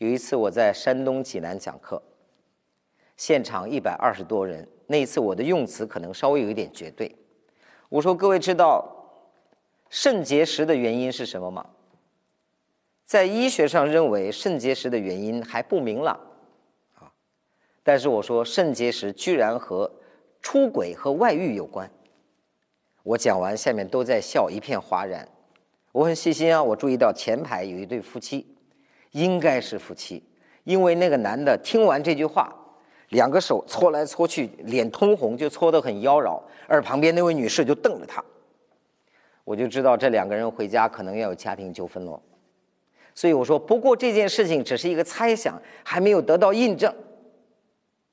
有一次我在山东济南讲课，现场一百二十多人。那一次我的用词可能稍微有一点绝对。我说：“各位知道肾结石的原因是什么吗？”在医学上认为肾结石的原因还不明朗，啊，但是我说肾结石居然和出轨和外遇有关。我讲完，下面都在笑，一片哗然。我很细心啊，我注意到前排有一对夫妻。应该是夫妻，因为那个男的听完这句话，两个手搓来搓去，脸通红，就搓得很妖娆，而旁边那位女士就瞪着他，我就知道这两个人回家可能要有家庭纠纷了。所以我说，不过这件事情只是一个猜想，还没有得到印证。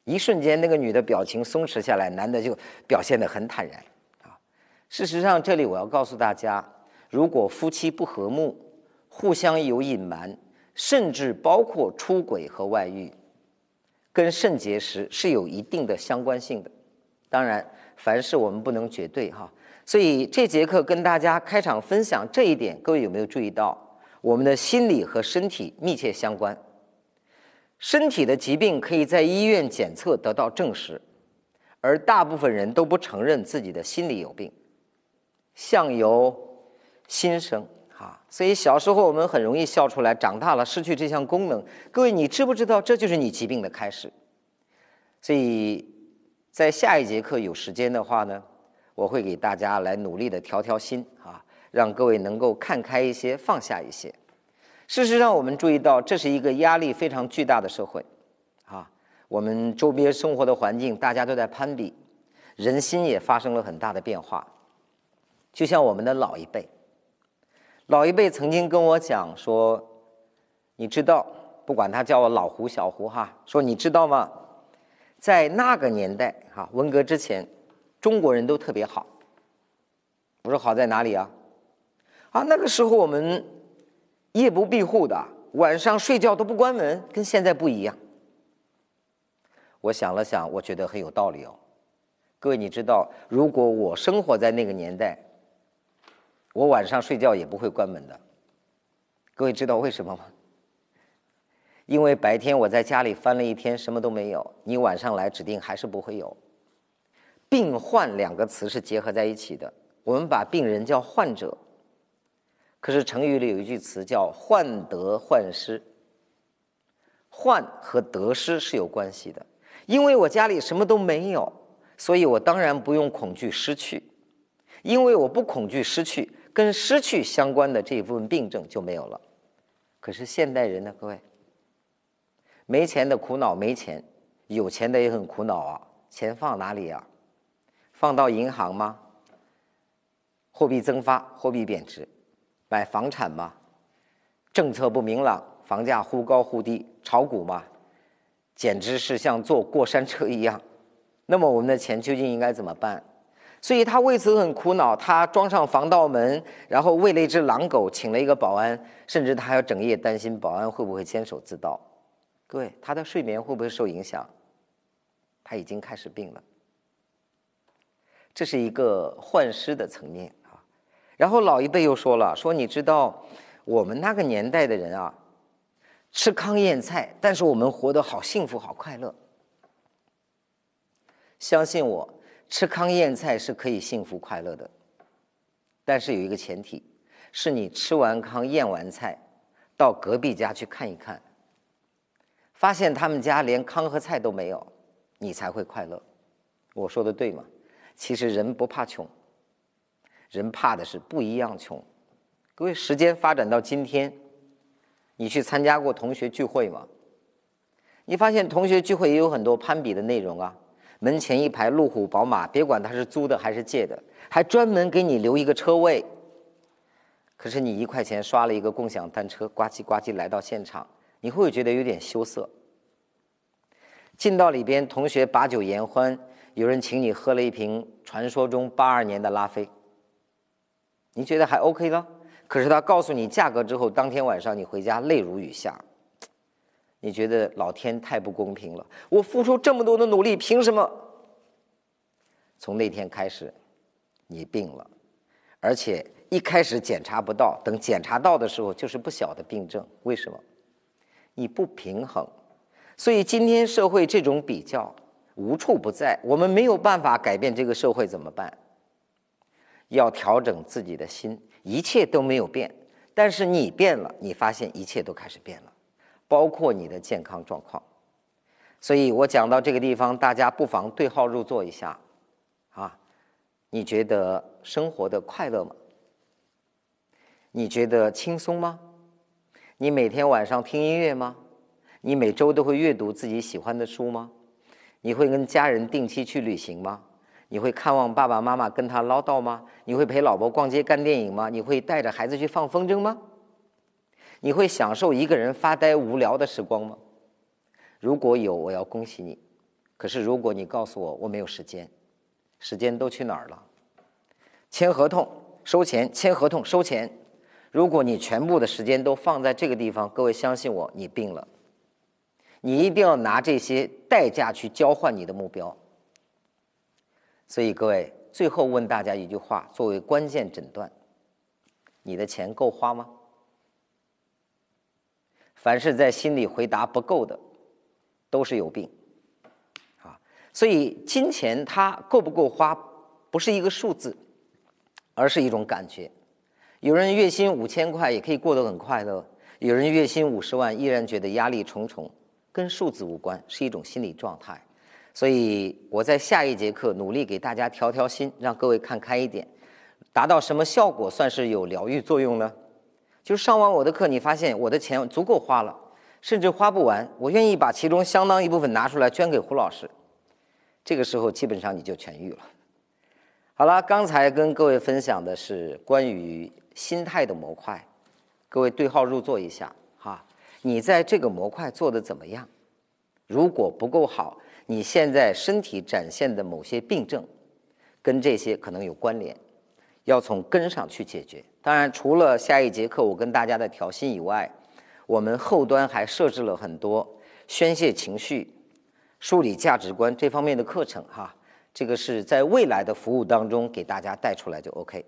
一瞬间，那个女的表情松弛下来，男的就表现得很坦然。啊，事实上，这里我要告诉大家，如果夫妻不和睦，互相有隐瞒。甚至包括出轨和外遇，跟肾结石是有一定的相关性的。当然，凡事我们不能绝对哈。所以这节课跟大家开场分享这一点，各位有没有注意到？我们的心理和身体密切相关。身体的疾病可以在医院检测得到证实，而大部分人都不承认自己的心理有病。相由心生。啊，所以小时候我们很容易笑出来，长大了失去这项功能。各位，你知不知道这就是你疾病的开始？所以在下一节课有时间的话呢，我会给大家来努力的调调心啊，让各位能够看开一些，放下一些。事实上，我们注意到这是一个压力非常巨大的社会啊，我们周边生活的环境大家都在攀比，人心也发生了很大的变化，就像我们的老一辈。老一辈曾经跟我讲说：“你知道，不管他叫我老胡、小胡哈，说你知道吗？在那个年代哈，文革之前，中国人都特别好。我说好在哪里啊？啊，那个时候我们夜不闭户的，晚上睡觉都不关门，跟现在不一样。我想了想，我觉得很有道理哦。各位，你知道，如果我生活在那个年代。”我晚上睡觉也不会关门的，各位知道为什么吗？因为白天我在家里翻了一天，什么都没有，你晚上来指定还是不会有。病患两个词是结合在一起的，我们把病人叫患者，可是成语里有一句词叫患得患失，患和得失是有关系的。因为我家里什么都没有，所以我当然不用恐惧失去，因为我不恐惧失去。跟失去相关的这一部分病症就没有了。可是现代人呢，各位，没钱的苦恼没钱，有钱的也很苦恼啊。钱放哪里啊？放到银行吗？货币增发，货币贬值，买房产吗？政策不明朗，房价忽高忽低，炒股吗？简直是像坐过山车一样。那么我们的钱究竟应该怎么办？所以他为此很苦恼，他装上防盗门，然后喂了一只狼狗，请了一个保安，甚至他还要整夜担心保安会不会监守自盗。各位，他的睡眠会不会受影响？他已经开始病了。这是一个患失的层面啊。然后老一辈又说了，说你知道我们那个年代的人啊，吃糠咽菜，但是我们活得好幸福好快乐。相信我。吃糠咽菜是可以幸福快乐的，但是有一个前提，是你吃完糠咽完菜，到隔壁家去看一看，发现他们家连糠和菜都没有，你才会快乐。我说的对吗？其实人不怕穷，人怕的是不一样穷。各位，时间发展到今天，你去参加过同学聚会吗？你发现同学聚会也有很多攀比的内容啊。门前一排路虎、宝马，别管他是租的还是借的，还专门给你留一个车位。可是你一块钱刷了一个共享单车，呱唧呱唧来到现场，你会不会觉得有点羞涩？进到里边，同学把酒言欢，有人请你喝了一瓶传说中八二年的拉菲，你觉得还 OK 了？可是他告诉你价格之后，当天晚上你回家泪如雨下。你觉得老天太不公平了？我付出这么多的努力，凭什么？从那天开始，你病了，而且一开始检查不到，等检查到的时候就是不小的病症。为什么？你不平衡，所以今天社会这种比较无处不在。我们没有办法改变这个社会，怎么办？要调整自己的心，一切都没有变，但是你变了，你发现一切都开始变了，包括你的健康状况。所以我讲到这个地方，大家不妨对号入座一下，啊，你觉得生活的快乐吗？你觉得轻松吗？你每天晚上听音乐吗？你每周都会阅读自己喜欢的书吗？你会跟家人定期去旅行吗？你会看望爸爸妈妈跟他唠叨吗？你会陪老婆逛街看电影吗？你会带着孩子去放风筝吗？你会享受一个人发呆无聊的时光吗？如果有，我要恭喜你。可是如果你告诉我我没有时间，时间都去哪儿了？签合同收钱，签合同收钱。如果你全部的时间都放在这个地方，各位相信我，你病了。你一定要拿这些代价去交换你的目标。所以各位，最后问大家一句话，作为关键诊断：你的钱够花吗？凡是在心里回答不够的，都是有病。啊，所以金钱它够不够花，不是一个数字，而是一种感觉。有人月薪五千块也可以过得很快乐，有人月薪五十万依然觉得压力重重，跟数字无关，是一种心理状态。所以我在下一节课努力给大家调调心，让各位看开一点，达到什么效果算是有疗愈作用呢？就是上完我的课，你发现我的钱足够花了，甚至花不完，我愿意把其中相当一部分拿出来捐给胡老师，这个时候基本上你就痊愈了。好了，刚才跟各位分享的是关于。心态的模块，各位对号入座一下哈。你在这个模块做的怎么样？如果不够好，你现在身体展现的某些病症，跟这些可能有关联，要从根上去解决。当然，除了下一节课我跟大家的调心以外，我们后端还设置了很多宣泄情绪、梳理价值观这方面的课程哈。这个是在未来的服务当中给大家带出来就 OK。